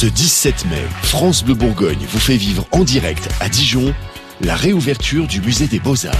Ce 17 mai, France Bleu Bourgogne vous fait vivre en direct à Dijon la réouverture du musée des Beaux-Arts.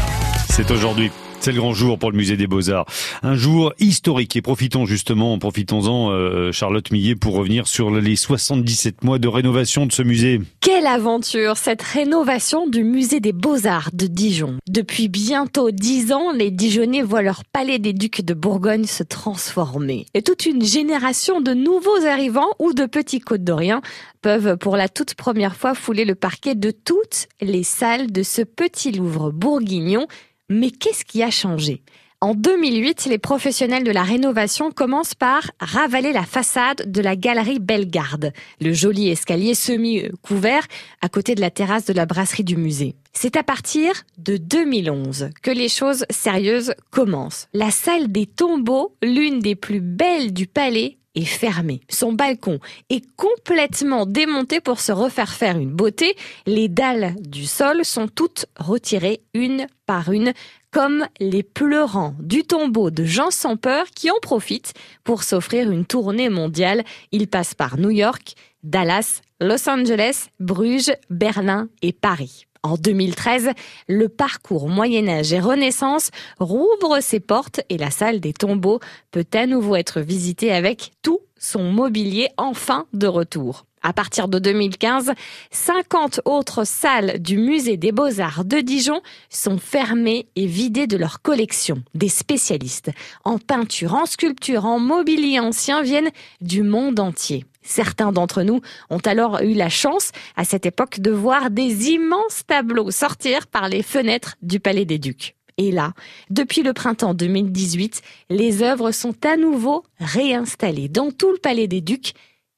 C'est aujourd'hui. C'est le grand jour pour le musée des Beaux-Arts. Un jour historique et profitons justement, profitons-en, euh, Charlotte Millet, pour revenir sur les 77 mois de rénovation de ce musée. Quelle aventure, cette rénovation du musée des Beaux-Arts de Dijon. Depuis bientôt dix ans, les Dijonnais voient leur palais des Ducs de Bourgogne se transformer. Et toute une génération de nouveaux arrivants ou de petits côtes d'Orient peuvent pour la toute première fois fouler le parquet de toutes les salles de ce petit Louvre bourguignon mais qu'est-ce qui a changé? En 2008, les professionnels de la rénovation commencent par ravaler la façade de la galerie Bellegarde, le joli escalier semi-couvert à côté de la terrasse de la brasserie du musée. C'est à partir de 2011 que les choses sérieuses commencent. La salle des tombeaux, l'une des plus belles du palais, est fermée. Son balcon est complètement démonté pour se refaire faire une beauté. Les dalles du sol sont toutes retirées une par une, comme les pleurants du tombeau de Jean sans peur qui en profitent pour s'offrir une tournée mondiale. Il passe par New York, Dallas, Los Angeles, Bruges, Berlin et Paris. En 2013, le parcours Moyen-Âge et Renaissance rouvre ses portes et la salle des tombeaux peut à nouveau être visitée avec tout son mobilier enfin de retour. À partir de 2015, 50 autres salles du musée des beaux-arts de Dijon sont fermées et vidées de leur collection. Des spécialistes en peinture, en sculpture, en mobilier ancien viennent du monde entier. Certains d'entre nous ont alors eu la chance, à cette époque, de voir des immenses tableaux sortir par les fenêtres du Palais des Ducs. Et là, depuis le printemps 2018, les œuvres sont à nouveau réinstallées dans tout le Palais des Ducs.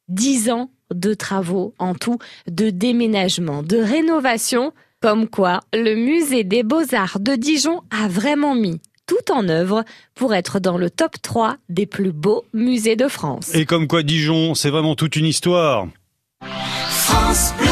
Dix ans de travaux en tout, de déménagement, de rénovation, comme quoi le musée des beaux-arts de Dijon a vraiment mis tout en œuvre pour être dans le top 3 des plus beaux musées de France. Et comme quoi Dijon, c'est vraiment toute une histoire. France Bleu.